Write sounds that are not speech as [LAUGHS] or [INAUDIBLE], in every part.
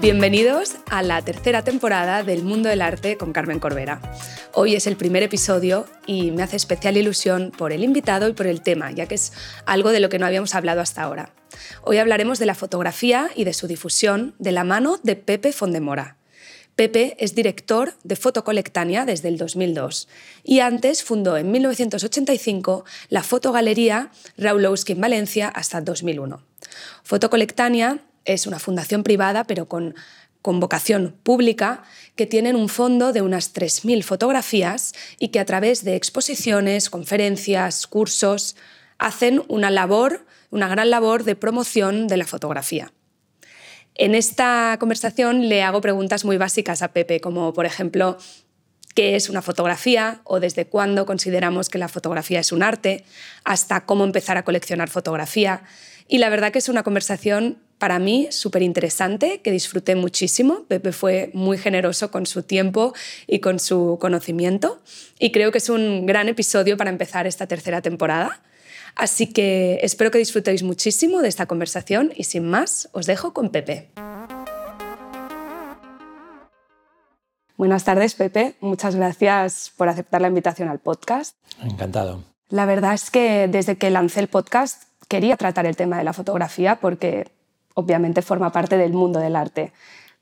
Bienvenidos a la tercera temporada del Mundo del Arte con Carmen Corbera. Hoy es el primer episodio y me hace especial ilusión por el invitado y por el tema, ya que es algo de lo que no habíamos hablado hasta ahora. Hoy hablaremos de la fotografía y de su difusión de la mano de Pepe Fondemora. Pepe es director de Fotocolectania desde el 2002 y antes fundó en 1985 la fotogalería Raulowski en Valencia hasta 2001. Fotocolectania es una fundación privada, pero con, con vocación pública, que tienen un fondo de unas 3.000 fotografías y que a través de exposiciones, conferencias, cursos, hacen una labor, una gran labor de promoción de la fotografía. En esta conversación le hago preguntas muy básicas a Pepe, como por ejemplo, ¿qué es una fotografía? o desde cuándo consideramos que la fotografía es un arte, hasta cómo empezar a coleccionar fotografía. Y la verdad que es una conversación para mí súper interesante, que disfruté muchísimo. Pepe fue muy generoso con su tiempo y con su conocimiento y creo que es un gran episodio para empezar esta tercera temporada. Así que espero que disfrutéis muchísimo de esta conversación y sin más os dejo con Pepe. Buenas tardes, Pepe. Muchas gracias por aceptar la invitación al podcast. Encantado. La verdad es que desde que lancé el podcast quería tratar el tema de la fotografía porque obviamente forma parte del mundo del arte,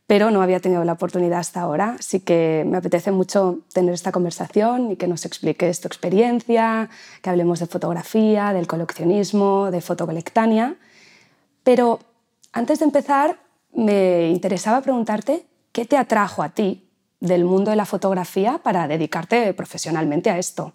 pero no había tenido la oportunidad hasta ahora, así que me apetece mucho tener esta conversación y que nos expliques tu experiencia, que hablemos de fotografía, del coleccionismo, de fotocolectania. Pero antes de empezar, me interesaba preguntarte qué te atrajo a ti del mundo de la fotografía para dedicarte profesionalmente a esto.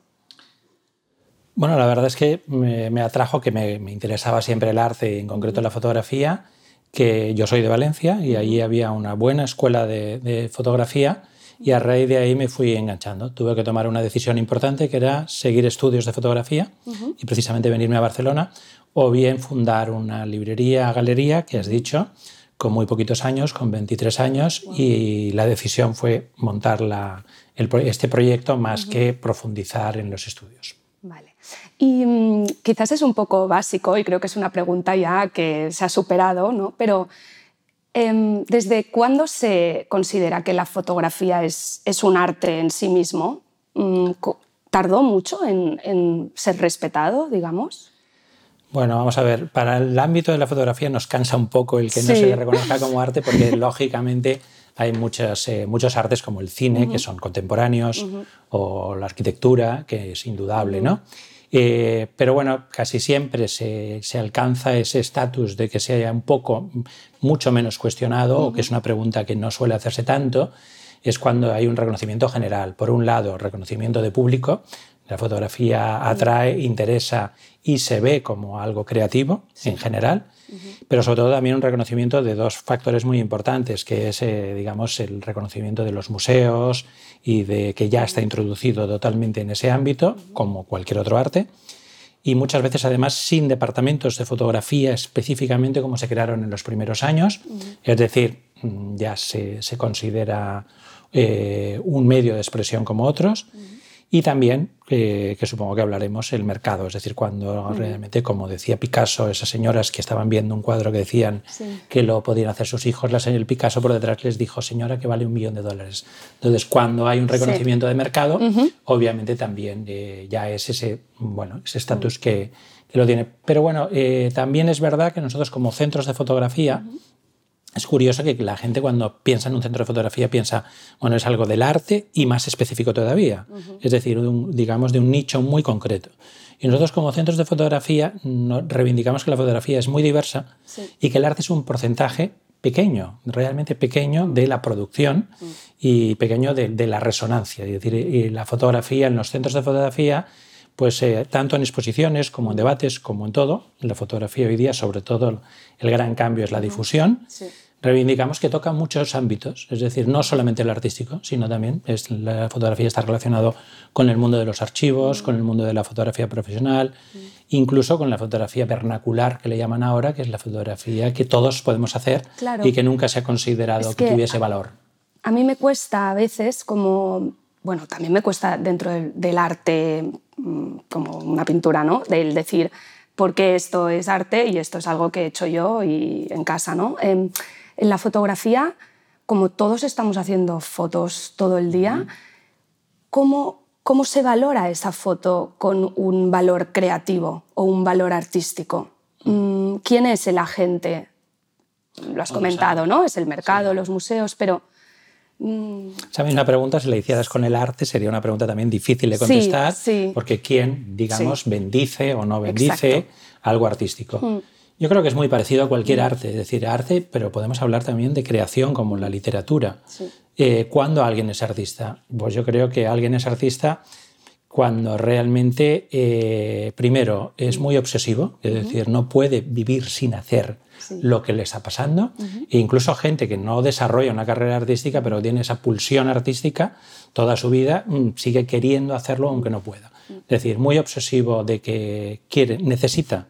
Bueno, la verdad es que me, atrajo que me, me, interesaba siempre el arte, en concreto la fotografía, que yo soy de Valencia y allí había una buena escuela de, fotografía y a raíz de ahí me fui enganchando. Tuve que tomar una decisión importante que era seguir estudios de fotografía y precisamente venirme a Barcelona o bien fundar una librería, galería, que has dicho, con muy poquitos años, con 23 años, y la decisión fue montar este proyecto más que profundizar en los estudios. Vale. Y mm, quizás es un poco básico y creo que es una pregunta ya que se ha superado, ¿no? pero em, ¿desde cuándo se considera que la fotografía es, es un arte en sí mismo? Mm, ¿Tardó mucho en, en ser respetado, digamos? Bueno, vamos a ver, para el ámbito de la fotografía nos cansa un poco el que no se le reconozca como arte porque [LAUGHS] lógicamente hay muchas, eh, muchos artes como el cine, que son contemporáneos, o la arquitectura, que es indudable, ¿no? Eh, pero bueno, casi siempre se, se alcanza ese estatus de que se haya un poco, mucho menos cuestionado, o que es una pregunta que no suele hacerse tanto, es cuando hay un reconocimiento general. Por un lado, reconocimiento de público, la fotografía atrae, interesa y se ve como algo creativo en general, pero sobre todo también un reconocimiento de dos factores muy importantes, que es, eh, digamos, el reconocimiento de los museos y de que ya está introducido totalmente en ese ámbito, como cualquier otro arte, y muchas veces además sin departamentos de fotografía específicamente como se crearon en los primeros años, es decir, mm, ya se, considera eh, un medio de expresión como otros. Y también, que supongo que hablaremos, el mercado, es decir, cuando realmente, como decía Picasso, esas señoras que estaban viendo un cuadro que decían que lo podían hacer sus hijos, la señora Picasso por detrás les dijo, señora, que vale un millón de dólares. Entonces, cuando hay un reconocimiento de mercado, obviamente también eh, ya es ese bueno, ese estatus que, que, lo tiene. Pero bueno, eh, también es verdad que nosotros como centros de fotografía, es curioso que la gente cuando piensa en un centro de fotografía piensa, bueno, es algo del arte y más específico todavía, es decir, digamos de un nicho muy concreto. Y nosotros como centros de fotografía reivindicamos que la fotografía es muy diversa y que el arte es un porcentaje pequeño, realmente pequeño de la producción y pequeño de, la resonancia. Es decir, la fotografía en los centros de fotografía pues eh, tanto en exposiciones como en debates, como en todo, en la fotografía hoy día, sobre todo el gran cambio es la difusión. Reivindicamos que toca muchos ámbitos, es decir, no solamente el artístico, sino también es, la fotografía está relacionado con el mundo de los archivos, con el mundo de la fotografía profesional, incluso con la fotografía vernacular que le llaman ahora, que es la fotografía que todos podemos hacer y que nunca se ha considerado que, tuviese valor. A mí me cuesta a veces como bueno, también me cuesta dentro del, arte como una pintura, ¿no? Del decir, ¿por qué esto es arte y esto es algo que he hecho yo y en casa, ¿no? En, la fotografía, como todos estamos haciendo fotos todo el día, ¿cómo, ¿cómo se valora esa foto con un valor creativo o un valor artístico? Mm, ¿Quién es el agente? Lo has comentado, ¿no? Es el mercado, los museos, pero esa misma pregunta, si la hicieras con el arte, sería una pregunta también difícil de contestar, porque quién, digamos, bendice o no bendice algo artístico. Mm. Yo creo que es muy parecido a cualquier mm. arte, es decir, arte, pero podemos hablar también de creación como la literatura. Eh, ¿Cuándo alguien es artista? Pues yo creo que alguien es artista cuando realmente, eh, primero, es muy obsesivo, es decir, no puede vivir sin hacer lo que le está pasando, e incluso gente que no desarrolla una carrera artística, pero tiene esa pulsión artística toda su vida, mm, sigue queriendo hacerlo aunque no pueda. Es decir, muy obsesivo de que quiere, necesita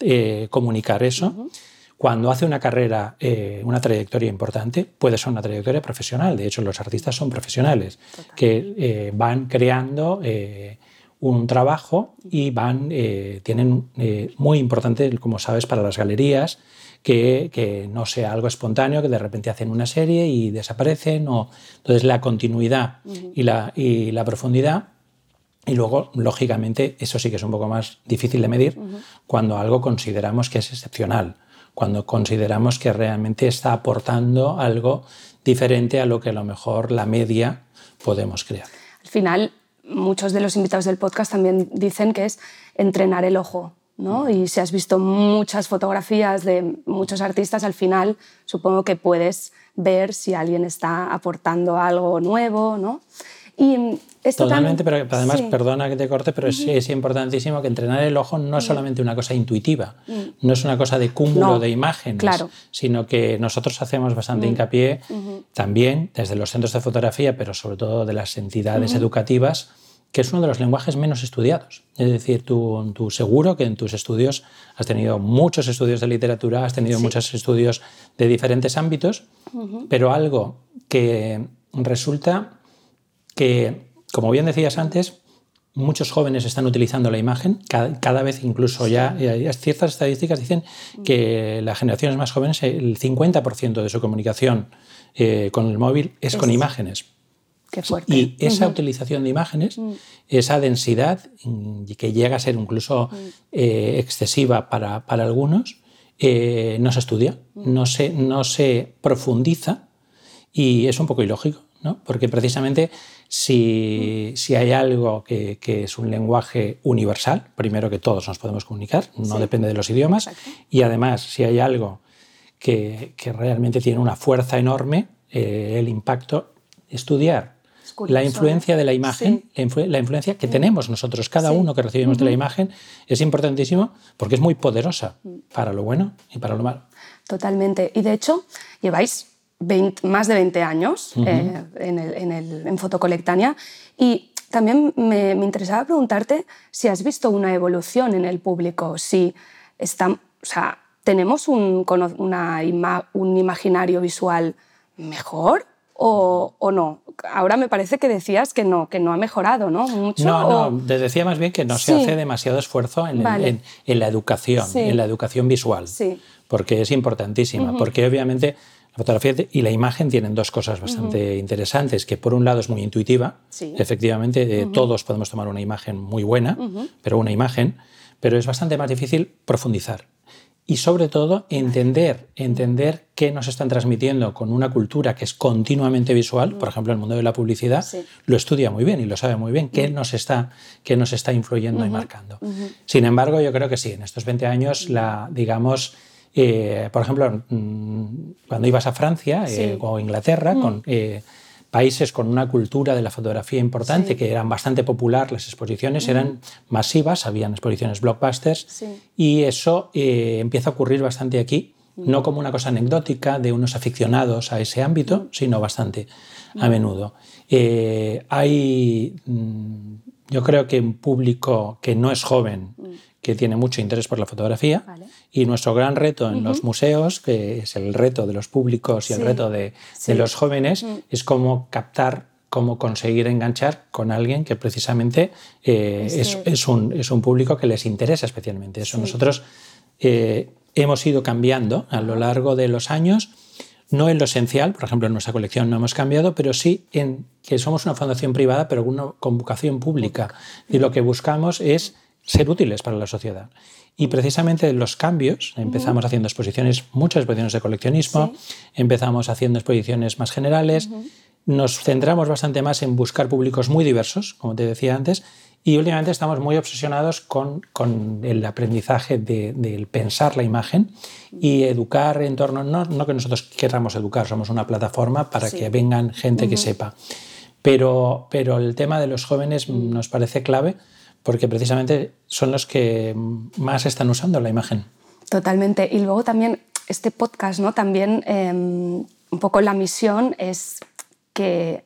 eh, comunicar eso. Cuando hace una carrera, eh, una trayectoria importante, puede ser una trayectoria profesional. De hecho, los artistas son profesionales que eh, van creando un trabajo y van, tienen muy importante, como sabes, para las galerías, que, no sea algo espontáneo, que de repente hacen una serie y desaparecen. O, entonces la continuidad y, la, y la profundidad y luego, lógicamente, eso sí que es un poco más difícil de medir cuando algo consideramos que es excepcional, cuando consideramos que realmente está aportando algo diferente a lo que a lo mejor la media podemos crear. Al final, muchos de los invitados del podcast también dicen que es entrenar el ojo. Y si has visto muchas fotografías de muchos artistas, al final supongo que puedes ver si alguien está aportando algo nuevo, ¿no? Y Totalmente, pero además, perdona que te corte, pero es, importantísimo que entrenar el ojo no es solamente una cosa intuitiva, no es una cosa de cúmulo de imágenes, sino que nosotros hacemos bastante hincapié también desde los centros de fotografía, pero sobre todo de las entidades educativas, que es uno de los lenguajes menos estudiados. Es decir, tú, seguro que en tus estudios has tenido muchos estudios de literatura, has tenido muchos estudios de diferentes ámbitos, pero algo que resulta que, como bien decías antes, muchos jóvenes están utilizando la imagen, cada, vez incluso ya, ciertas estadísticas dicen que las generaciones más jóvenes, el 50% de su comunicación eh, con el móvil es, con imágenes. Y esa utilización de imágenes, mm. esa densidad mm, que llega a ser incluso mm. eh, excesiva para, algunos, eh, no se estudia, no se, no se profundiza y es un poco ilógico, ¿no? porque precisamente si, hay algo que, es un lenguaje universal, primero que todos nos podemos comunicar, no depende de los idiomas, y además si hay algo que, realmente tiene una fuerza enorme, eh, el impacto, estudiar la influencia de la imagen, la, influencia que tenemos nosotros, cada uno que recibimos de la imagen, es importantísimo porque es muy poderosa para lo bueno y para lo malo. Totalmente. Y de hecho, lleváis más de 20 años eh, en, el, en, Fotocolectania. Y también me, interesaba preguntarte si has visto una evolución en el público, si está, o sea, tenemos un, una, un imaginario visual mejor o, no? Ahora me parece que decías que no, que no ha mejorado, ¿no? Mucho, no, no, te decía más bien que no se hace demasiado esfuerzo en, la educación, en la educación visual, porque es importantísima, porque obviamente la fotografía y la imagen tienen dos cosas bastante interesantes, que por un lado es muy intuitiva, efectivamente todos podemos tomar una imagen muy buena, pero una imagen, pero es bastante más difícil profundizar y sobre todo entender, entender qué nos están transmitiendo con una cultura que es continuamente visual, por ejemplo, el mundo de la publicidad lo estudia muy bien y lo sabe muy bien, qué nos está, qué nos está influyendo y marcando. Sin embargo, yo creo que sí, en estos 20 años, la, digamos, eh, por ejemplo, mm, cuando ibas a Francia eh, o Inglaterra, con, eh, países con una cultura de la fotografía importante, que eran bastante popular, las exposiciones eran masivas, habían exposiciones blockbusters, y eso eh, empieza a ocurrir bastante aquí, no como una cosa anecdótica de unos aficionados a ese ámbito, sino bastante a menudo. Eh, hay, mm, yo creo que un público que no es joven, que tiene mucho interés por la fotografía, y nuestro gran reto en los museos, que es el reto de los públicos y el reto de, los jóvenes, es cómo captar, cómo conseguir enganchar con alguien que precisamente eh, es, un, es, un, público que les interesa especialmente. Eso nosotros eh, hemos ido cambiando a lo largo de los años. No en lo esencial, por ejemplo, en nuestra colección no hemos cambiado, pero sí en que somos una fundación privada, pero con vocación pública. Y lo que buscamos es ser útiles para la sociedad. Y precisamente los cambios, empezamos haciendo exposiciones, muchas exposiciones de coleccionismo, empezamos haciendo exposiciones más generales, nos centramos bastante más en buscar públicos muy diversos, como te decía antes, y últimamente estamos muy obsesionados con, con el aprendizaje del pensar la imagen y educar en torno, no, no, que nosotros queramos educar, somos una plataforma para que vengan gente que sepa, pero, pero el tema de los jóvenes nos parece clave porque precisamente son los que más están usando la imagen. Totalmente. Y luego también este podcast, ¿no? También em, un poco la misión es que,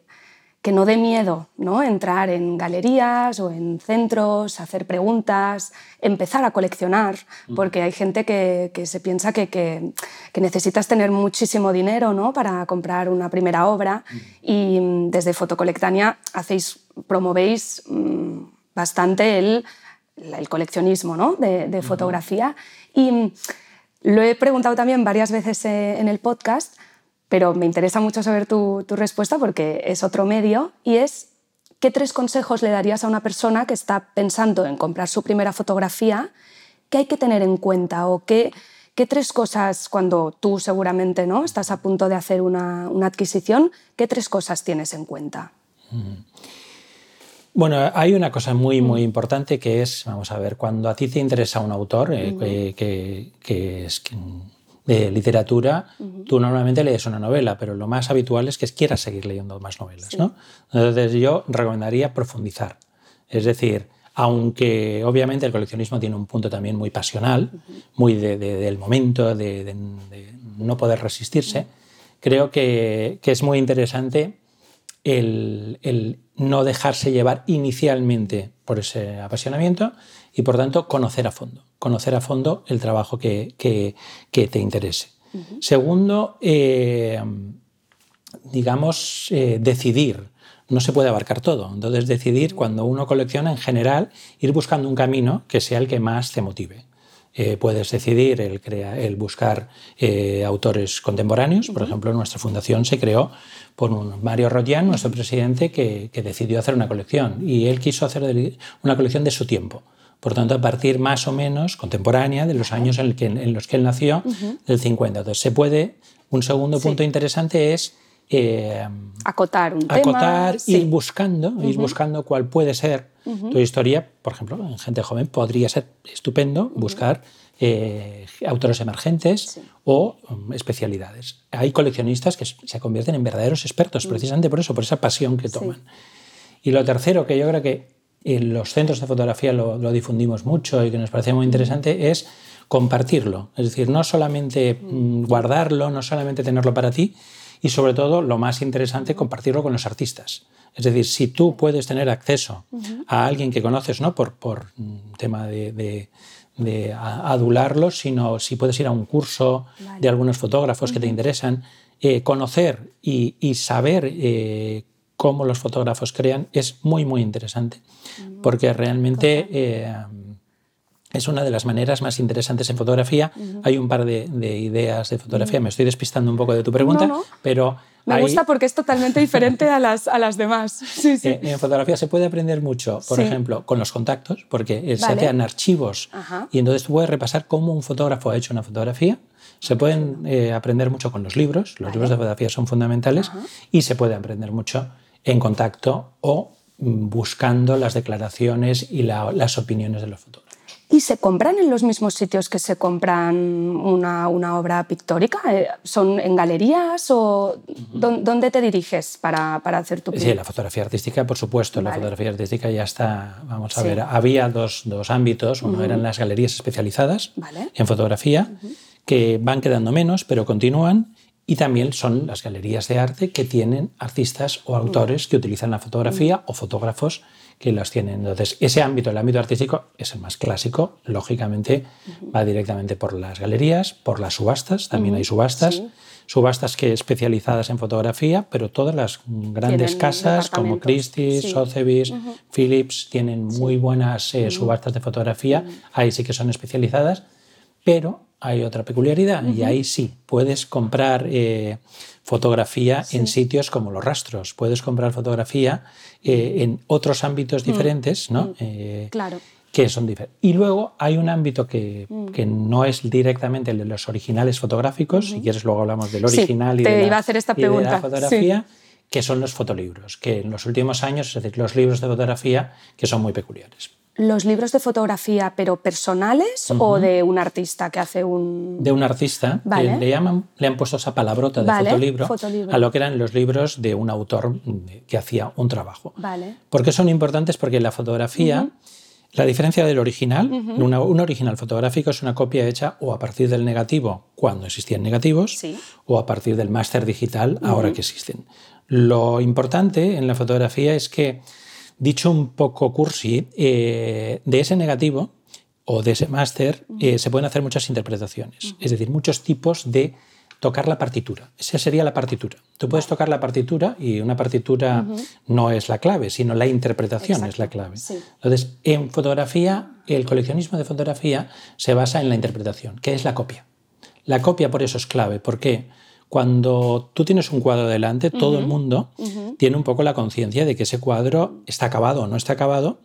que no dé miedo ¿no? entrar en galerías o en centros, hacer preguntas, empezar a coleccionar, porque hay gente que, que se piensa que, que, necesitas tener muchísimo dinero ¿no? para comprar una primera obra y mm, desde Fotocolectania hacéis, promovéis mm, bastante el, el coleccionismo ¿no? de, fotografía. Y lo he preguntado también varias veces eh, en el podcast, pero me interesa mucho saber tu, tu respuesta porque es otro medio y es ¿qué tres consejos le darías a una persona que está pensando en comprar su primera fotografía? ¿Qué hay que tener en cuenta o qué, qué tres cosas cuando tú seguramente no estás a punto de hacer una, una adquisición, qué tres cosas tienes en cuenta? Bueno, hay una cosa muy, muy mm. importante que es, vamos a ver, cuando a ti te interesa un autor eh, que, es de literatura, tú normalmente lees una novela, pero lo más habitual es que quieras seguir leyendo más novelas. ¿no? Entonces yo recomendaría profundizar. Es decir, aunque obviamente el coleccionismo tiene un punto también muy pasional, muy del momento, de, no poder resistirse, creo que, es muy interesante el, el no dejarse llevar inicialmente por ese apasionamiento y por tanto conocer a fondo, conocer a fondo el trabajo que, te interese. Segundo, eh, digamos, eh, decidir. No se puede abarcar todo. Entonces, decidir cuando uno colecciona, en general, ir buscando un camino que sea el que más te motive. Eh, puedes decidir el, el buscar autores contemporáneos. Por ejemplo, nuestra fundación se creó por un Mario Royan, nuestro presidente, que, decidió hacer una colección. Y él quiso hacer una colección de su tiempo. Por tanto, a partir más o menos contemporánea de los años en, los que él nació, del 50. Entonces, se puede. Un segundo punto interesante es. Eh, acotar un acotar, ir buscando, ir buscando cuál puede ser tu historia. Por ejemplo, en gente joven podría ser estupendo buscar eh, autores emergentes o um, especialidades. Hay coleccionistas que se convierten en verdaderos expertos, precisamente por eso, por esa pasión que toman. Y lo tercero, que yo creo que en los centros de fotografía lo, difundimos mucho y que nos parece muy interesante, es compartirlo. Es decir, no solamente. Mm, guardarlo, no solamente tenerlo para ti, y sobre todo, lo más interesante, compartirlo con los artistas. Es decir, si tú puedes tener acceso a alguien que conoces, ¿no? Por, por tema de, de adularlo, sino si puedes ir a un curso de algunos fotógrafos que te interesan, eh, conocer y, saber eh, cómo los fotógrafos crean es muy, muy interesante, porque realmente eh, es una de las maneras más interesantes en fotografía. Hay un par de, ideas de fotografía, me estoy despistando un poco de tu pregunta, pero me gusta porque es totalmente diferente a las, a las demás. [LAUGHS] Eh, en fotografía se puede aprender mucho, por ejemplo, con los contactos, porque se hacen archivos. Y entonces tú puedes repasar cómo un fotógrafo ha hecho una fotografía. Se pueden eh, aprender mucho con los libros, los libros de fotografía son fundamentales y se puede aprender mucho en contacto o mm, buscando las declaraciones y las opiniones de los fotógrafos. ¿Y se compran en los mismos sitios que se compran una, una obra pictórica? Eh, ¿Son en galerías o dónde te diriges para, para hacer tu Sí, la fotografía artística, por supuesto. La fotografía artística ya está, vamos a ver, había dos, dos ámbitos. Uno eran las galerías especializadas en fotografía, que van quedando menos, pero continúan. Y también son las galerías de arte que tienen artistas o autores que utilizan la fotografía o fotógrafos que los tienen. Entonces, ese ámbito, el ámbito artístico, es el más clásico. Lógicamente, va directamente por las galerías, por las subastas, también hay subastas. Subastas que especializadas en fotografía, pero todas las grandes casas como Christie's, Sotheby's, Philips tienen muy buenas eh, subastas de fotografía. Ahí sí que son especializadas, pero hay otra peculiaridad y ahí sí, puedes comprar eh, fotografía en sitios como los rastros, puedes comprar fotografía eh, en otros ámbitos mm. diferentes, ¿no? Mm. Eh, claro. Que son diferentes. Y luego hay un ámbito que, mm. que, no es directamente el de los originales fotográficos, si quieres luego hablamos del original y, de la, hacer esta pregunta. la fotografía, que son los fotolibros, que en los últimos años, es decir, los libros de fotografía, que son muy peculiares los libros de fotografía, pero personales o de un artista que hace un. De un artista. Vale. Le, llaman, le han puesto esa palabrota de fotolibro, a lo que eran los libros de un autor que hacía un trabajo. Vale. ¿Por qué son importantes? Porque la fotografía. La diferencia del original, un original fotográfico es una copia hecha o a partir del negativo, cuando existían negativos, o a partir del máster digital, ahora que existen. Lo importante en la fotografía es que Dicho un poco cursi, eh, de ese negativo o de ese máster eh, se pueden hacer muchas interpretaciones, es decir, muchos tipos de tocar la partitura. Esa sería la partitura. Tú puedes tocar la partitura y una partitura no es la clave, sino la interpretación es la clave. Entonces, en fotografía, el coleccionismo de fotografía se basa en la interpretación, que es la copia. La copia por eso es clave. ¿Por qué? Cuando tú tienes un cuadro delante, todo el mundo tiene un poco la conciencia de que ese cuadro está acabado o no está acabado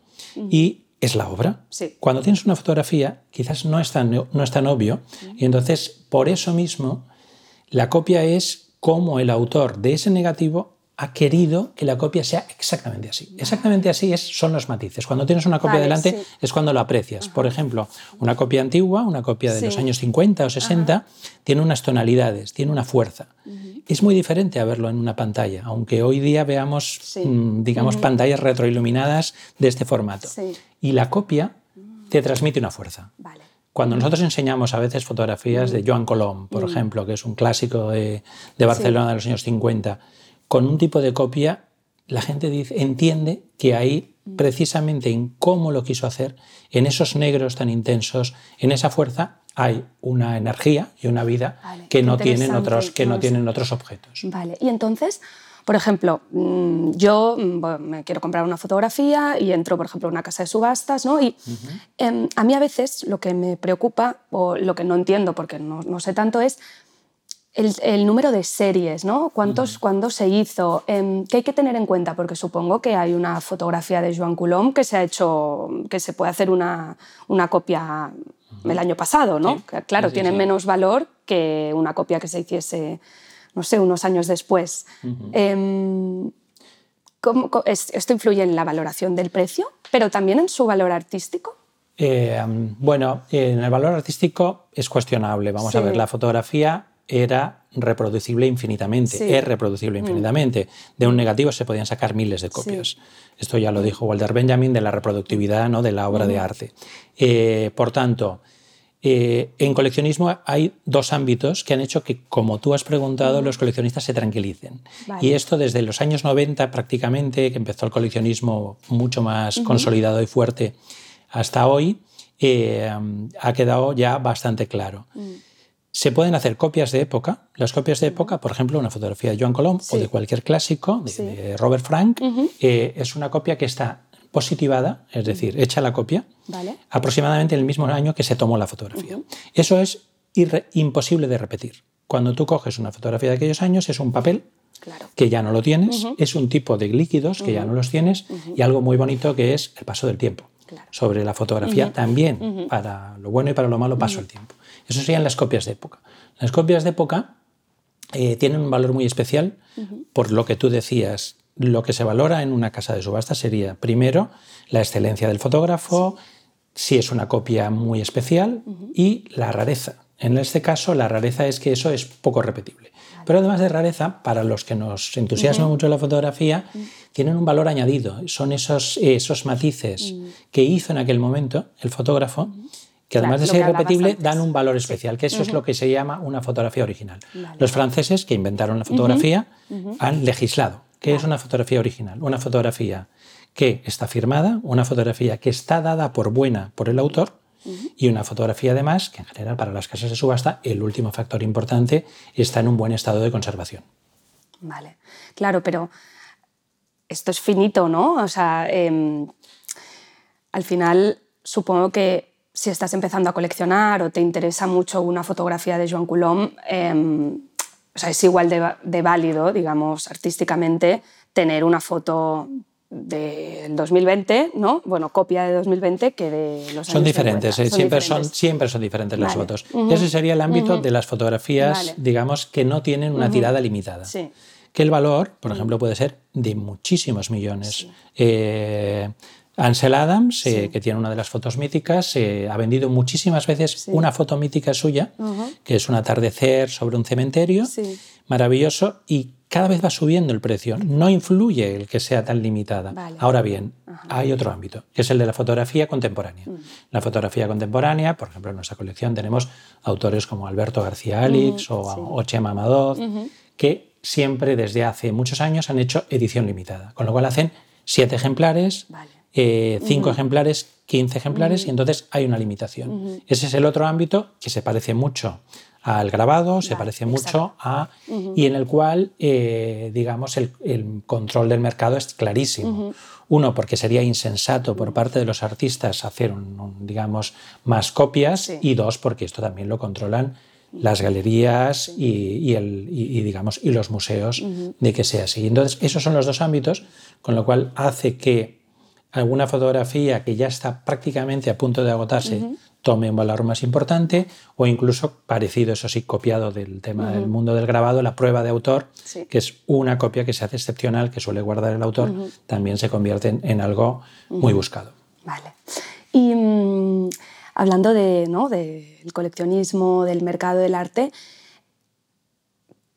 y es la obra. Cuando tienes una fotografía, quizás no es tan, no es tan obvio y entonces por eso mismo la copia es como el autor de ese negativo ha querido que la copia sea exactamente así. Exactamente así es, son los matices. Cuando tienes una copia delante es cuando lo aprecias. Por ejemplo, una copia antigua, una copia de los años 50 o 60, tiene unas tonalidades, tiene una fuerza. Es muy diferente a verlo en una pantalla, aunque hoy día veamos, mm, digamos, pantallas retroiluminadas de este formato. Y la copia te transmite una fuerza. Cuando nosotros enseñamos a veces fotografías de Joan Colom, por ejemplo, que es un clásico de, de Barcelona de los años 50, con un tipo de copia, la gente dice, entiende que ahí precisamente en cómo lo quiso hacer, en esos negros tan intensos, en esa fuerza, hay una energía y una vida que, no tienen, otros, que no tienen otros objetos. Vale, y entonces, por ejemplo, mm, yo mm, me quiero comprar una fotografía y entro, por ejemplo, a una casa de subastas, ¿no? Y em, a mí a veces lo que me preocupa o lo que no entiendo, porque no, no sé tanto, es el, número de series, ¿no? ¿Cuántos, ¿Cuándo se hizo? Em, ¿Qué hay que tener en cuenta? Porque supongo que hay una fotografía de Joan Coulomb que se ha hecho, que se puede hacer una, una copia el año pasado, ¿no? claro, tiene menos valor que una copia que se hiciese, no sé, unos años después. Em, ¿Esto influye en la valoración del precio, pero también en su valor artístico? Eh, bueno, en el valor artístico es cuestionable. Vamos a ver, la fotografía era reproducible infinitamente, es reproducible mm. infinitamente. De un negativo se podían sacar miles de copias. Esto ya lo dijo Walter Benjamin de la reproductividad ¿no? de la obra de arte. Eh, por tanto, eh, en coleccionismo hay dos ámbitos que han hecho que, como tú has preguntado, los coleccionistas se tranquilicen. Y esto desde los años 90 prácticamente, que empezó el coleccionismo mucho más consolidado y fuerte, hasta hoy, eh, ha quedado ya bastante claro. Se pueden hacer copias de época. Las copias de época, por ejemplo, una fotografía de Joan Colom o de cualquier clásico, de, Robert Frank, eh, es una copia que está positivada, es decir, hecha la copia, aproximadamente en el mismo año que se tomó la fotografía. Eso es imposible de repetir. Cuando tú coges una fotografía de aquellos años, es un papel que ya no lo tienes, es un tipo de líquidos que ya no los tienes y algo muy bonito que es el paso del tiempo. Sobre la fotografía también, para lo bueno y para lo malo, paso el tiempo. Eso serían las copias de época. Las copias de época eh, tienen un valor muy especial por lo que tú decías. Lo que se valora en una casa de subasta sería, primero, la excelencia del fotógrafo, si es una copia muy especial y la rareza. En este caso, la rareza es que eso es poco repetible. Pero además de rareza, para los que nos entusiasma mucho la fotografía, tienen un valor añadido. Son esos, esos matices que hizo en aquel momento el fotógrafo que además de ser irrepetible dan un valor especial, que eso es lo que se llama una fotografía original. Los franceses que inventaron la fotografía han legislado. ¿Qué es una fotografía original? Una fotografía que está firmada, una fotografía que está dada por buena por el autor y una fotografía además que en general para las casas de subasta el último factor importante está en un buen estado de conservación. Vale, claro, pero esto es finito, ¿no? O sea, em, al final supongo que si estás empezando a coleccionar o te interesa mucho una fotografía de Joan Coulomb, o sea, es igual de, válido, digamos, artísticamente, tener una foto del 2020, ¿no? Bueno, copia de 2020 que de los son diferentes, eh, siempre, Son, siempre son diferentes las fotos. Ese sería el ámbito de las fotografías, digamos, que no tienen una tirada limitada. Sí. Que el valor, por ejemplo, puede ser de muchísimos millones. Eh, Ansel Adams, eh, que tiene una de las fotos míticas, eh, ha vendido muchísimas veces una foto mítica suya, que es un atardecer sobre un cementerio, maravilloso, y cada vez va subiendo el precio. No influye el que sea tan limitada. Ahora bien, hay otro ámbito, que es el de la fotografía contemporánea. Mm. La fotografía contemporánea, por ejemplo, en nuestra colección tenemos autores como Alberto García Alix o, Chema Amador, que siempre desde hace muchos años han hecho edición limitada, con lo cual hacen siete ejemplares. Eh, cinco ejemplares, 15 ejemplares, y entonces hay una limitación. Ese es el otro ámbito que se parece mucho al grabado, se parece mucho a... y en el cual, eh, digamos, el, control del mercado es clarísimo. Uno, porque sería insensato por parte de los artistas hacer, digamos, más copias, y dos, porque esto también lo controlan las galerías y, el, digamos, y los museos de que sea así. Entonces, esos son los dos ámbitos, con lo cual hace que alguna fotografía que ya está prácticamente a punto de agotarse tome un valor más importante o incluso parecido, eso sí, copiado del tema del mundo del grabado, la prueba de autor, que es una copia que se hace excepcional, que suele guardar el autor, también se convierte en, algo muy buscado. Vale. Y mm, hablando de, ¿no? del coleccionismo, del mercado del arte,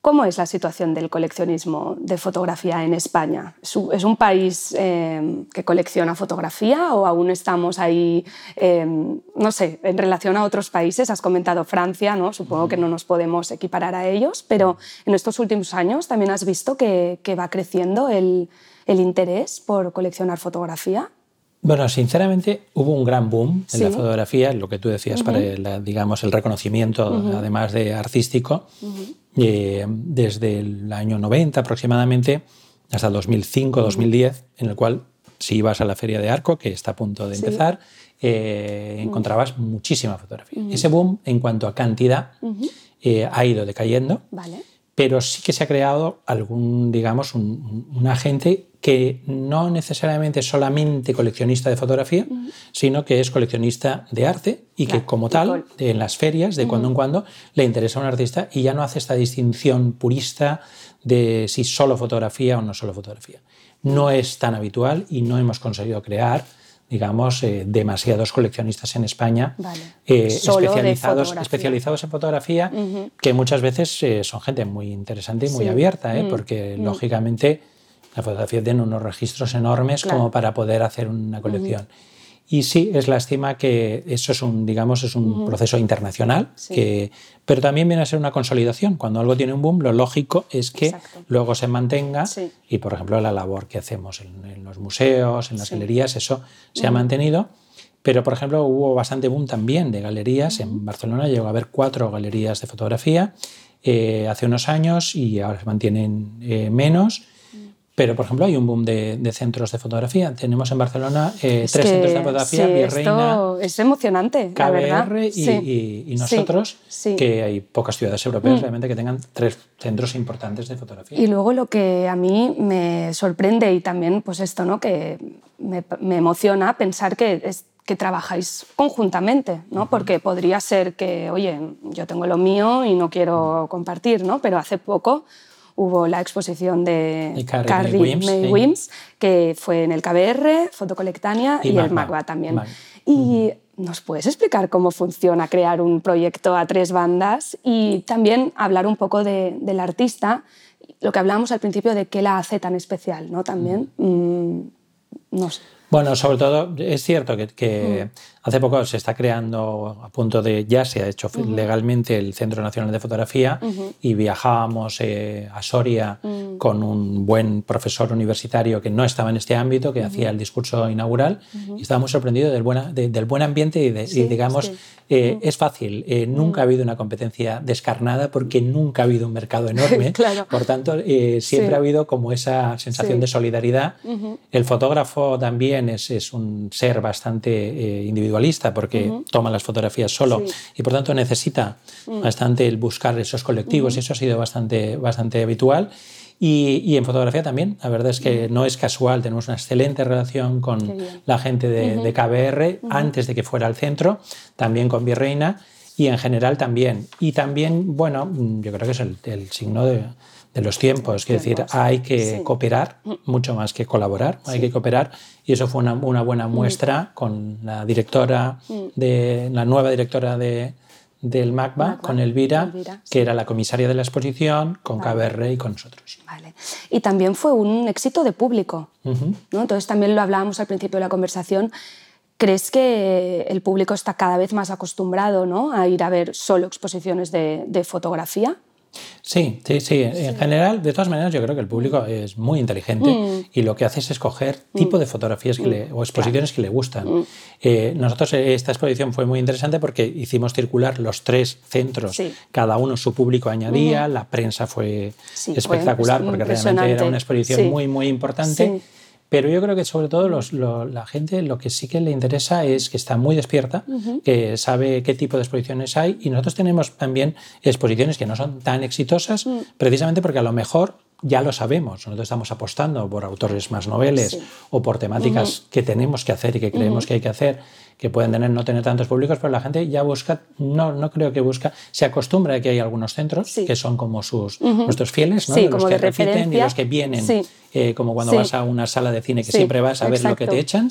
¿Cómo es la situación del coleccionismo de fotografía en España? ¿Es un país em, que colecciona fotografía o aún estamos ahí, em, no sé, en relación a otros países? Has comentado Francia, ¿no? supongo que no nos podemos equiparar a ellos, pero en estos últimos años también has visto que, va creciendo el, el interés por coleccionar fotografía. Bueno, sinceramente hubo un gran boom en la fotografía, lo que tú decías, para el, digamos, el reconocimiento, además de artístico, eh, desde el año 90 aproximadamente hasta 2005-2010, en el cual si ibas a la Feria de Arco, que está a punto de empezar, eh, encontrabas muchísima fotografía. Ese boom, en cuanto a cantidad, eh, ha ido decayendo. Vale pero sí que se ha creado algún, digamos, un, agente que no necesariamente solamente coleccionista de fotografía, sino que es coleccionista de arte y que como tal, en las ferias, de cuando en cuando, le interesa a un artista y ya no hace esta distinción purista de si solo fotografía o no solo fotografía. No es tan habitual y no hemos conseguido crear digamos, eh, demasiados coleccionistas en España eh, especializados, especializados en fotografía, que muchas veces eh, son gente muy interesante y muy abierta, mm, porque mm. lógicamente la fotografía tiene unos registros enormes como para poder hacer una colección. Y sí, es lástima que eso es un, digamos, es un proceso internacional, que, pero también viene a ser una consolidación. Cuando algo tiene un boom, lo lógico es que luego se mantenga y, por ejemplo, la labor que hacemos en, los museos, en las galerías, eso se ha mantenido. Pero, por ejemplo, hubo bastante boom también de galerías. En Barcelona llegó a haber cuatro galerías de fotografía eh, hace unos años y ahora se mantienen eh, menos. Pero, por ejemplo, hay un boom de, centros de fotografía. Tenemos en Barcelona eh, tres centros de fotografía, sí, Virreina, es emocionante, KBR la verdad. Y, y, nosotros, que hay pocas ciudades europeas mm. realmente que tengan tres centros importantes de fotografía. Y luego lo que a mí me sorprende y también, pues esto, ¿no? que me, me emociona pensar que es, que trabajáis conjuntamente, ¿no? Porque podría ser que, oye, yo tengo lo mío y no quiero compartir, ¿no? Pero hace poco hubo la exposición de Carrie, May Wims, que fue en el KBR, Fotocolectania y, y el MAGBA también. Y ¿nos puedes explicar cómo funciona crear un proyecto a tres bandas y también hablar un poco del artista, lo que hablábamos al principio de qué la hace tan especial, ¿no? También, mm, no sé. Bueno, sobre todo es cierto que, mm. Hace poco se está creando, a punto de, ya se ha hecho legalmente el Centro Nacional de Fotografía y viajábamos eh, a Soria mm. con un buen profesor universitario que no estaba en este ámbito, que hacía el discurso inaugural. Y estábamos sorprendidos del, buena, del buen ambiente y, de, digamos, eh, es fácil, eh, nunca ha habido una competencia descarnada porque nunca ha habido un mercado enorme, [LAUGHS] por tanto siempre ha habido como esa sensación de solidaridad. El fotógrafo también es, un ser bastante eh, individualista porque toma las fotografías solo y por tanto necesita mm. bastante el buscar esos colectivos y eso ha sido bastante, bastante habitual. Y, en fotografía también, la verdad es que no es casual, tenemos una excelente relación con la gente de, KBR antes de que fuera al centro, también con Virreina y en general también. Y también, bueno, yo creo que es el signo de, de los tiempos. Es decir, hay que cooperar mucho más que colaborar, hay que cooperar y eso fue una, buena mm. muestra con la directora, mm. de, la nueva directora de, del MACBA, con Elvira, que era la comisaria de la exposición, con KBR y con nosotros. Vale. Y también fue un éxito de público. ¿no? Entonces también lo hablábamos al principio de la conversación. ¿Crees que el público está cada vez más acostumbrado ¿no? a ir a ver solo exposiciones de, de fotografía? Sí, sí, sí. En general, de todas maneras, yo creo que el público es muy inteligente mm. y lo que hace es escoger mm. tipo de fotografías mm. o exposiciones que le gustan. Eh, nosotros, eh, esta exposición fue muy interesante porque hicimos circular los tres centros, cada uno su público añadía, la prensa fue espectacular porque realmente era una exposición muy, muy importante. Pero yo creo que sobre todo la gente lo que sí que le interesa es que está muy despierta, que sabe qué tipo de exposiciones hay. Y nosotros tenemos también exposiciones que no son tan exitosas mm. precisamente porque a lo mejor ya lo sabemos, nosotros estamos apostando por autores más noveles o por temáticas que tenemos que hacer y que creemos que hay que hacer que pueden tener, no tener tantos públicos, pero la gente ya busca, no, no creo que busca, se acostumbra a que hay algunos centros que son como sus, nuestros fieles, ¿no? los que repiten y los que vienen, eh, como cuando vas a una sala de cine que siempre vas a ver lo que te echan,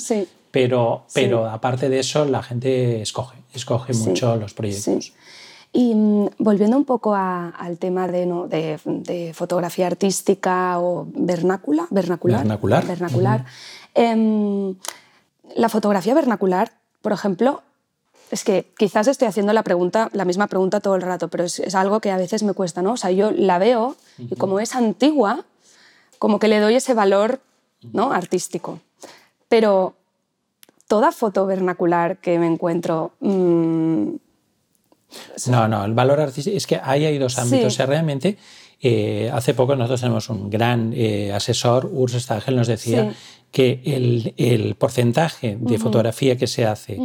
pero, pero aparte de eso la gente escoge, escoge mucho los proyectos. Y mm, volviendo un poco al tema de, ¿no? de, de, fotografía artística o vernácula, vernacular, vernacular, vernacular. Em, la fotografía vernacular por ejemplo, es que quizás estoy haciendo la, pregunta, la misma pregunta todo el rato, pero es, algo que a veces me cuesta, ¿no? O sea, yo la veo y como es antigua, como que le doy ese valor ¿no? artístico. Pero toda foto vernacular que me encuentro... Mm, no, no, el valor artístico es que ahí hay dos ámbitos. O sea, realmente, eh, hace poco nosotros tenemos un gran eh, asesor, Urs Stagel, nos decía que el, porcentaje de fotografía que se hace,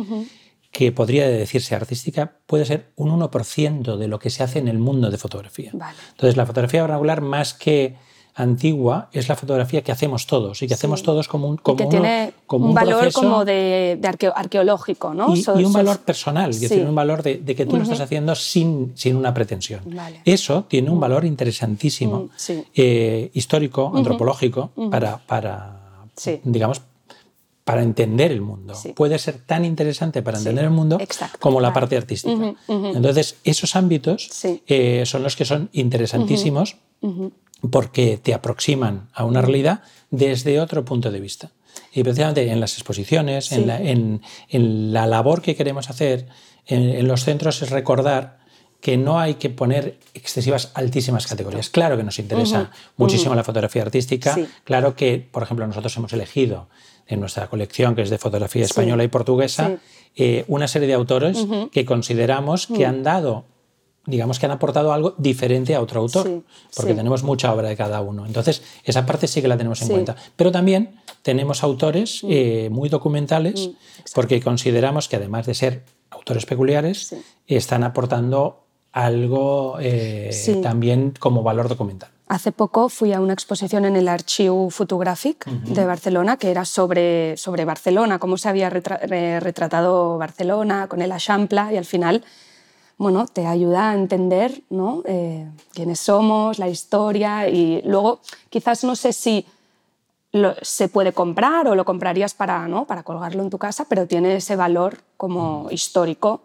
que podría decirse artística, puede ser un 1% de lo que se hace en el mundo de fotografía. Entonces, la fotografía vernacular, más que antigua, es la fotografía que hacemos todos y que hacemos todos como un como que tiene un, valor como de, arqueológico, ¿no? Y, un valor personal, es decir, un valor de, que tú lo estás haciendo sin, sin una pretensión. Eso tiene un valor interesantísimo, eh, histórico, antropológico, para, para digamos, para entender el mundo. Puede ser tan interesante para entender el mundo como la parte artística. Entonces, esos ámbitos eh, son los que son interesantísimos porque te aproximan a una realidad desde otro punto de vista. Y precisamente en las exposiciones, en la, en, la, labor que queremos hacer en los centros es recordar que no hay que poner excesivas altísimas categorías. Claro que nos interesa muchísimo la fotografía artística. Claro que, por ejemplo, nosotros hemos elegido en nuestra colección, que es de fotografía española y portuguesa, eh, una serie de autores que consideramos que han dado digamos que han aportado algo diferente a otro autor, porque tenemos mucha obra de cada uno. Entonces, esa parte sí que la tenemos en cuenta. Pero también tenemos autores eh, muy documentales, porque consideramos que además de ser autores peculiares, están aportando algo eh, también como valor documental. Hace poco fui a una exposición en el Archivo Photographic de Barcelona que era sobre, sobre Barcelona, cómo se había retratado Barcelona con el Achampla y al final bueno, te ayuda a entender ¿no? Eh, quiénes somos, la historia y luego quizás no sé si se puede comprar o lo comprarías para, ¿no? para colgarlo en tu casa, pero tiene ese valor como histórico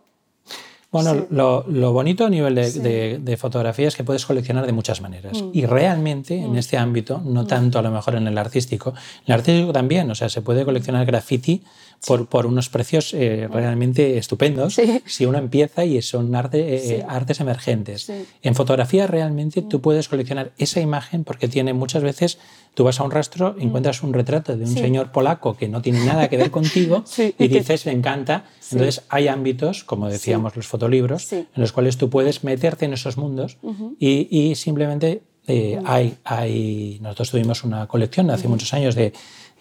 bueno, lo, bonito a nivel de, fotografía es que puedes coleccionar de muchas maneras. Mm. Y realmente en mm. este ámbito, no mm. tanto a lo mejor en el artístico, en el artístico también, o sea, se puede coleccionar graffiti por, por unos precios eh, realmente estupendos. Si uno empieza y son arte, eh, artes emergentes. En fotografía realmente tú puedes coleccionar esa imagen porque tiene muchas veces, tú vas a un rastro, encuentras un retrato de un señor polaco que no tiene nada que ver contigo [LAUGHS] y dices, me encanta. Entonces hay ámbitos, como decíamos los fotolibros, en los cuales tú puedes meterte en esos mundos y, y, simplemente eh, hay, hay, nosotros tuvimos una colección hace muchos años de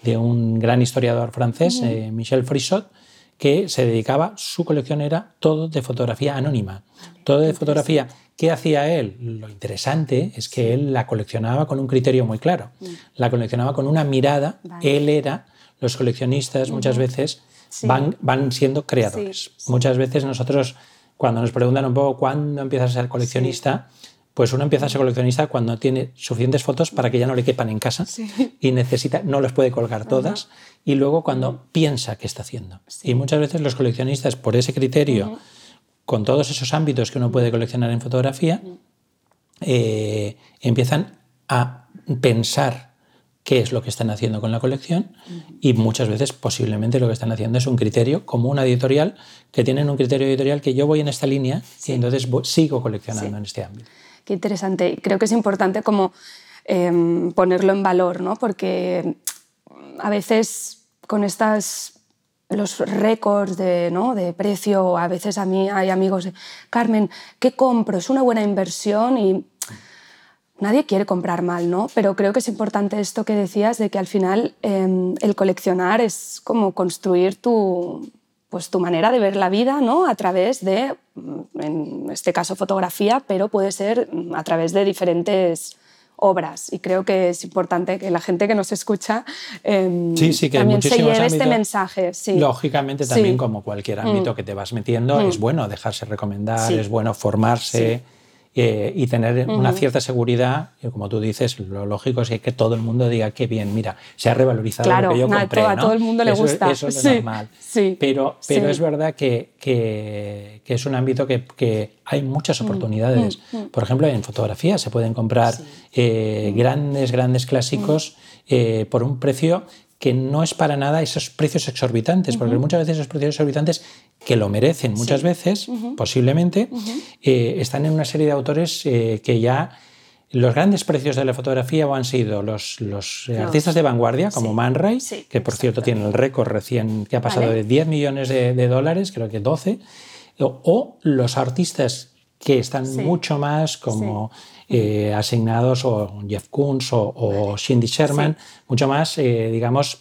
de un gran historiador francés, eh, Michel Frisot, que se dedicaba, su colección era todo de fotografía anónima, todo de fotografía. ¿Qué hacía él? Lo interesante es que él la coleccionaba con un criterio muy claro, mm. la coleccionaba con una mirada, él era, los coleccionistas muchas veces van, van siendo creadores. Muchas veces nosotros, cuando nos preguntan un poco cuándo empiezas a ser coleccionista, pues uno empieza a ser coleccionista cuando tiene suficientes fotos para que ya no le quepan en casa y necesita, no las puede colgar todas, y luego cuando piensa qué está haciendo. Y muchas veces los coleccionistas, por ese criterio, con todos esos ámbitos que uno puede coleccionar en fotografía, eh, empiezan a pensar qué es lo que están haciendo con la colección y muchas veces posiblemente lo que están haciendo es un criterio como una editorial que tienen un criterio editorial que yo voy en esta línea y entonces sigo coleccionando en este ámbito. Qué interesante. Creo que es importante como em, ponerlo en valor, ¿no? Porque a veces con estas los récords de, ¿no? de precio, a veces a mí hay amigos de, Carmen, ¿qué compro? Es una buena inversión y nadie quiere comprar mal, ¿no? Pero creo que es importante esto que decías de que al final em, el coleccionar es como construir tu, pues tu manera de ver la vida ¿no? a través de, mm, en este caso, fotografía, pero puede ser mm, a través de diferentes obras. Y creo que es importante que la gente que nos escucha eh, también se lleve este mensaje. Lógicamente, también como cualquier ámbito mm. que te vas metiendo, es bueno dejarse recomendar, es bueno formarse. Eh, y tener una cierta seguridad, y como tú dices, lo lógico es que todo el mundo diga que bien, mira, se ha revalorizado lo que yo compré. a todo el mundo le gusta. Eso es normal. pero pero es verdad que, que, es un ámbito que, que hay muchas mm, oportunidades. Mm, mm. Por ejemplo, en fotografía se pueden comprar eh, grandes, grandes clásicos eh, por un precio que no es para nada esos precios exorbitantes, porque muchas veces esos precios exorbitantes, que lo merecen muchas veces, posiblemente, eh, están en una serie de autores eh, que ya los grandes precios de la fotografía han sido los, los artistas de vanguardia, como Man Ray, que por cierto tiene el récord recién, que ha pasado de 10 millones de, dólares, creo que 12, o, los artistas que están mucho más como eh, asignados o Jeff Koons o, Cindy Sherman, mucho más, eh, digamos,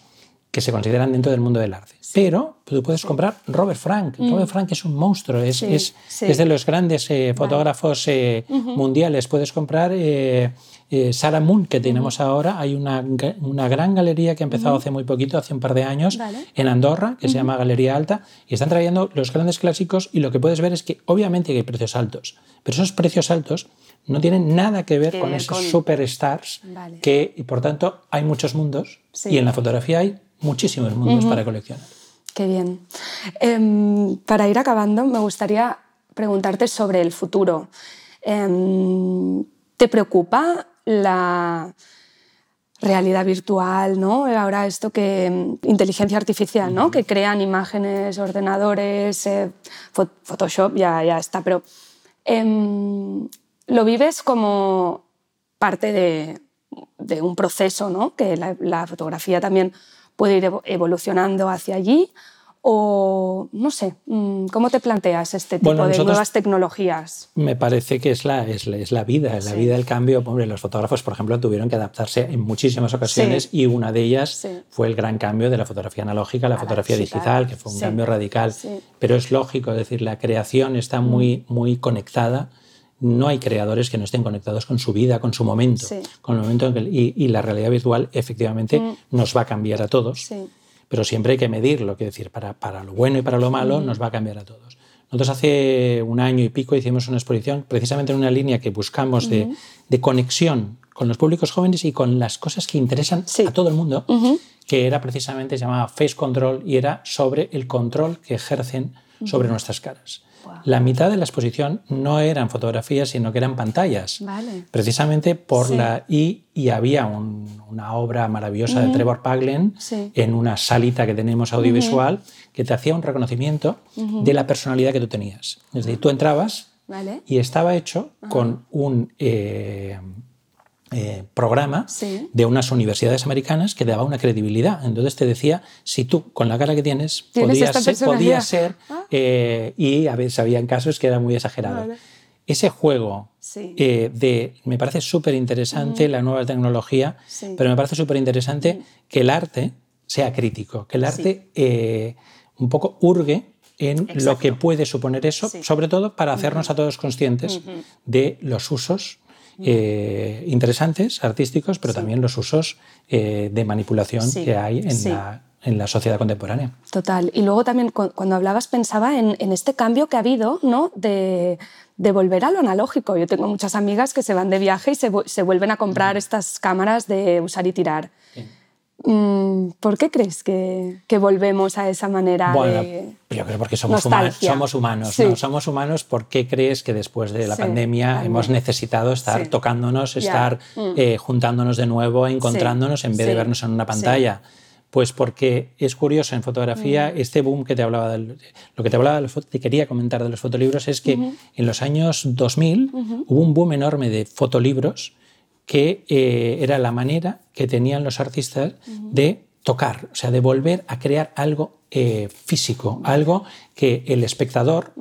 que se consideran dentro del mundo del arte. Pero tú puedes comprar Robert Frank. Mm. Robert Frank es un monstruo, es, es, es de los grandes eh, fotógrafos mundiales. Puedes comprar Sarah Moon, que tenemos ahora. Hay una, una, gran galería que ha empezado hace muy poquito, hace un par de años, en Andorra, que se llama Galería Alta, y están trayendo los grandes clásicos y lo que puedes ver es que obviamente hay precios altos, pero esos precios altos no tienen nada que ver con esos superstars que, y por tanto, hay muchos mundos y en la fotografía hay muchísimos mundos para coleccionar. Qué bien. Em, para ir acabando, me gustaría preguntarte sobre el futuro. Em, ¿Te preocupa la realidad virtual, ¿no? Ahora esto que em, inteligencia artificial, ¿no? Que crean imágenes, ordenadores, eh, Photoshop ya, ya está, pero lo vives como parte de, un proceso, ¿no? que la, fotografía también puede ir evolucionando hacia allí. O no sé, mm, ¿cómo te planteas este tipo de nuevas tecnologías? Me parece que es la, es la, vida, es la vida del cambio. Hombre, los fotógrafos, por ejemplo, tuvieron que adaptarse en muchísimas ocasiones y una de ellas fue el gran cambio de la fotografía analógica a la, fotografía digital, que fue un cambio radical. Pero es lógico, es decir, la creación está muy, muy conectada no hay creadores que no estén conectados con su vida, con su momento, con el momento y, la realidad virtual efectivamente mm. nos va a cambiar a todos, pero siempre hay que medirlo, que decir, para, para, lo bueno y para lo malo mm. nos va a cambiar a todos. Nosotros hace un año y pico hicimos una exposición precisamente en una línea que buscamos de, conexión con los públicos jóvenes y con las cosas que interesan a todo el mundo, que era precisamente, se llamaba Face Control y era sobre el control que ejercen sobre nuestras caras. La mitad de la exposición no eran fotografías, sino que eran pantallas. Precisamente por la... Y, y había una obra maravillosa de Trevor Paglen en una salita que tenemos audiovisual que te hacía un reconocimiento de la personalidad que tú tenías. Es decir, tú entrabas y estaba hecho con un... Eh, eh, programa de unas universidades americanas que daba una credibilidad. Entonces te decía, si tú con la cara que tienes, podías ser, podía ser ah. eh, y a veces habían casos que era muy exagerado. Ese juego eh, de, me parece súper interesante la nueva tecnología, pero me parece súper interesante que el arte sea crítico, que el arte un poco hurgue en lo que puede suponer eso, sobre todo para hacernos a todos conscientes de los usos eh, interesantes, artísticos, pero también los usos eh, de manipulación que hay en, la, en, la, sociedad contemporánea. Total. Y luego también cuando hablabas pensaba en, en este cambio que ha habido ¿no? de, de, volver a lo analógico. Yo tengo muchas amigas que se van de viaje y se, se vuelven a comprar estas cámaras de usar y tirar. Mm, ¿Por qué crees que, volvemos a esa manera bueno, Yo creo porque somos, humanos, somos humanos. ¿no? Somos humanos. ¿Por qué crees que después de la pandemia hemos necesitado estar tocándonos, estar mm. eh, juntándonos de nuevo, encontrándonos en vez de vernos en una pantalla? Pues porque es curioso en fotografía, mm. este boom que te hablaba, del, lo que te hablaba, te quería comentar de los fotolibros es que en los años 2000 hubo un boom enorme de fotolibros que eh, era la manera que tenían los artistas de tocar, o sea, de volver a crear algo eh, físico, algo que el espectador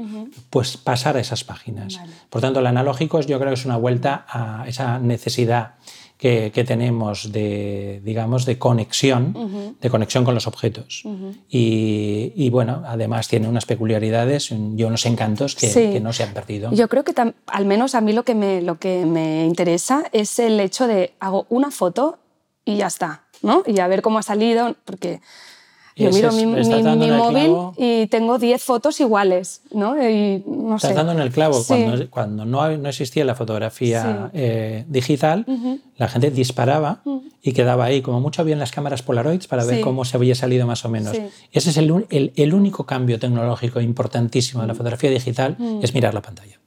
pues pasara esas páginas. Por tanto, el analógico yo creo que es una vuelta a esa necesidad que, tenemos de, digamos, de conexión, de conexión con los objetos. y, bueno, además tiene unas peculiaridades y unos encantos que, no se han perdido. Yo creo que al menos a mí lo que, me, lo que me interesa es el hecho de hago una foto y ya está, ¿no? Y a ver cómo ha salido, porque yo miro mi, móvil y tengo 10 fotos iguales, ¿no? Y no Estás dando en el clavo. Cuando, cuando no, no, existía la fotografía eh, digital, la gente disparaba y quedaba ahí. Como mucho había en las cámaras Polaroids para ver cómo se había salido más o menos. Ese es el, el, el, único cambio tecnológico importantísimo de la fotografía digital, es mirar la pantalla.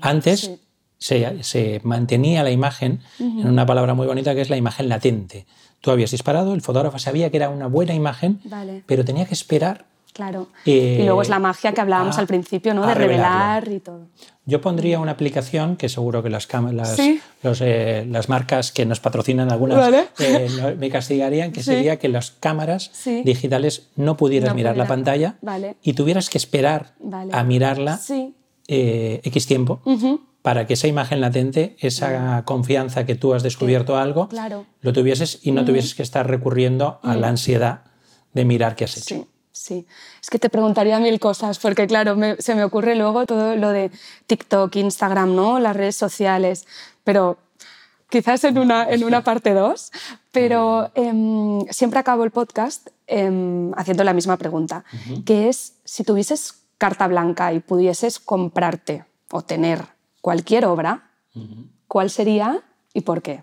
Antes se, se, mantenía la imagen en una palabra muy bonita que es la imagen latente. Tú habías disparado, el fotógrafo sabía que era una buena imagen, pero tenía que esperar. Claro. y luego es la magia que hablábamos al principio, ¿no? De revelar y todo. Yo pondría una aplicación que seguro que las, las, eh, las marcas que nos patrocinan algunas eh, me castigarían, que sería que las cámaras digitales no pudieras mirar la pantalla y tuvieras que esperar a mirarla eh, X tiempo para que esa imagen latente, esa confianza que tú has descubierto algo, lo tuvieses y no tuvieses que estar recurriendo a la ansiedad de mirar qué has hecho. Sí. Sí, es que te preguntaría mil cosas, porque claro, se me ocurre luego todo lo de TikTok, Instagram, ¿no? las redes sociales, pero quizás en una, en una parte dos, pero em, siempre acabo el podcast em, haciendo la misma pregunta, que es si tuvieses carta blanca y pudieses comprarte o tener cualquier obra, ¿cuál sería y por qué?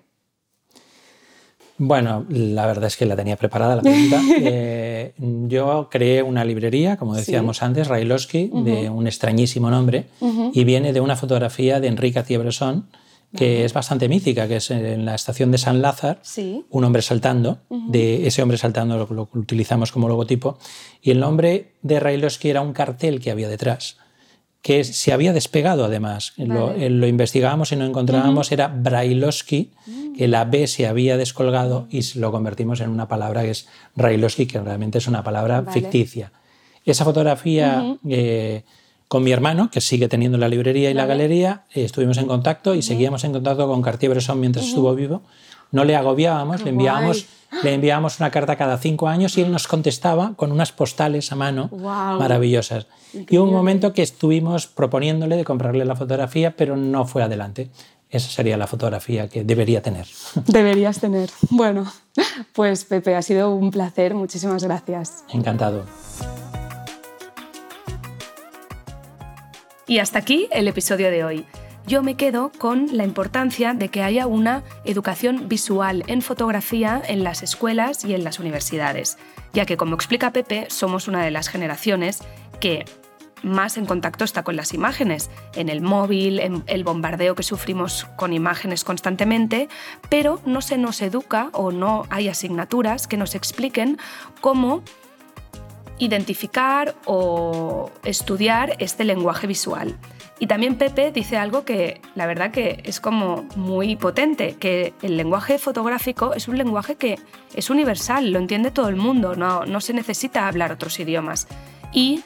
Bueno, la verdad es que la tenía preparada la pregunta. [LAUGHS] Eh, yo creé una librería, como decíamos antes, Railovsky, de un extrañísimo nombre, y viene de una fotografía de Enrique Bresson, que es bastante mítica, que es en la estación de San Lázaro, un hombre saltando, de ese hombre saltando lo, lo, utilizamos como logotipo, y el nombre de Railovsky era un cartel que había detrás que se había despegado además. Lo, lo, investigábamos y no encontrábamos, era Brailovsky, que la B se había descolgado y lo convertimos en una palabra que es Brailovsky, que realmente es una palabra ficticia. Esa fotografía eh, con mi hermano, que sigue teniendo la librería y la galería, eh, estuvimos en contacto y seguíamos en contacto con Cartier-Bresson mientras estuvo vivo. No le agobiábamos, le enviábamos le enviábamos una carta cada cinco años y él nos contestaba con unas postales a mano maravillosas. Y hubo un momento que estuvimos proponiéndole de comprarle la fotografía, pero no fue adelante. Esa sería la fotografía que debería tener. [LAUGHS] Deberías tener. Bueno, pues Pepe, ha sido un placer. Muchísimas gracias. Encantado. Y hasta aquí el episodio de hoy. Yo me quedo con la importancia de que haya una educación visual en fotografía en las escuelas y en las universidades, ya que como explica Pepe, somos una de las generaciones que más en contacto está con las imágenes, en el móvil, en el bombardeo que sufrimos con imágenes constantemente, pero no se nos educa o no hay asignaturas que nos expliquen cómo identificar o estudiar este lenguaje visual. Y también Pepe dice algo que la verdad que es como muy potente, que el lenguaje fotográfico es un lenguaje que es universal, lo entiende todo el mundo, no, no se necesita hablar otros idiomas. Y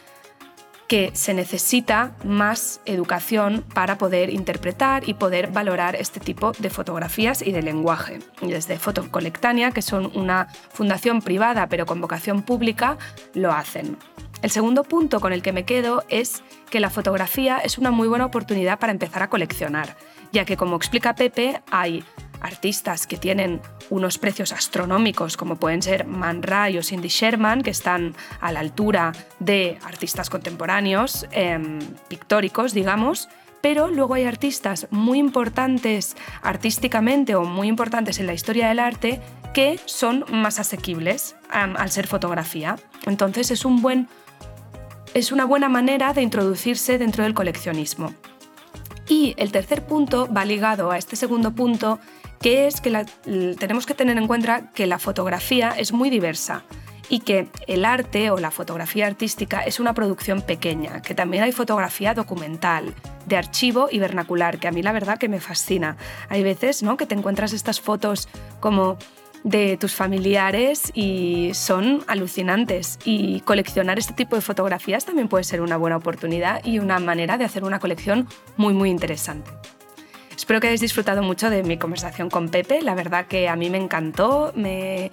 que se necesita más educación para poder interpretar y poder valorar este tipo de fotografías y de lenguaje. Desde Fotocolectania, que son una fundación privada pero con vocación pública, lo hacen. El segundo punto con el que me quedo es que la fotografía es una muy buena oportunidad para empezar a coleccionar, ya que como explica Pepe, hay artistas que tienen unos precios astronómicos, como pueden ser Man Ray o Cindy Sherman, que están a la altura de artistas contemporáneos, em, pictóricos, digamos, pero luego hay artistas muy importantes artísticamente o muy importantes en la historia del arte que son más asequibles al ser fotografía. Entonces es un buen es una buena manera de introducirse dentro del coleccionismo. Y el tercer punto va ligado a este segundo punto, que es que tenemos que tener en cuenta que la fotografía es muy diversa y que el arte o la fotografía artística es una producción pequeña, que también hay fotografía documental, de archivo y vernacular, que a mí la verdad que me fascina. Hay veces ¿no? que te encuentras estas fotos como de tus familiares y son alucinantes. Y coleccionar este tipo de fotografías también puede ser una buena oportunidad y una manera de hacer una colección muy, muy interesante. Espero que hayáis disfrutado mucho de mi conversación con Pepe. La verdad que a mí me encantó. Me...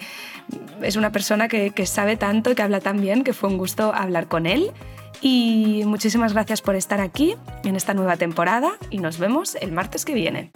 Es una persona que, que sabe tanto y que habla tan bien que fue un gusto hablar con él. Y muchísimas gracias por estar aquí en esta nueva temporada y nos vemos el martes que viene.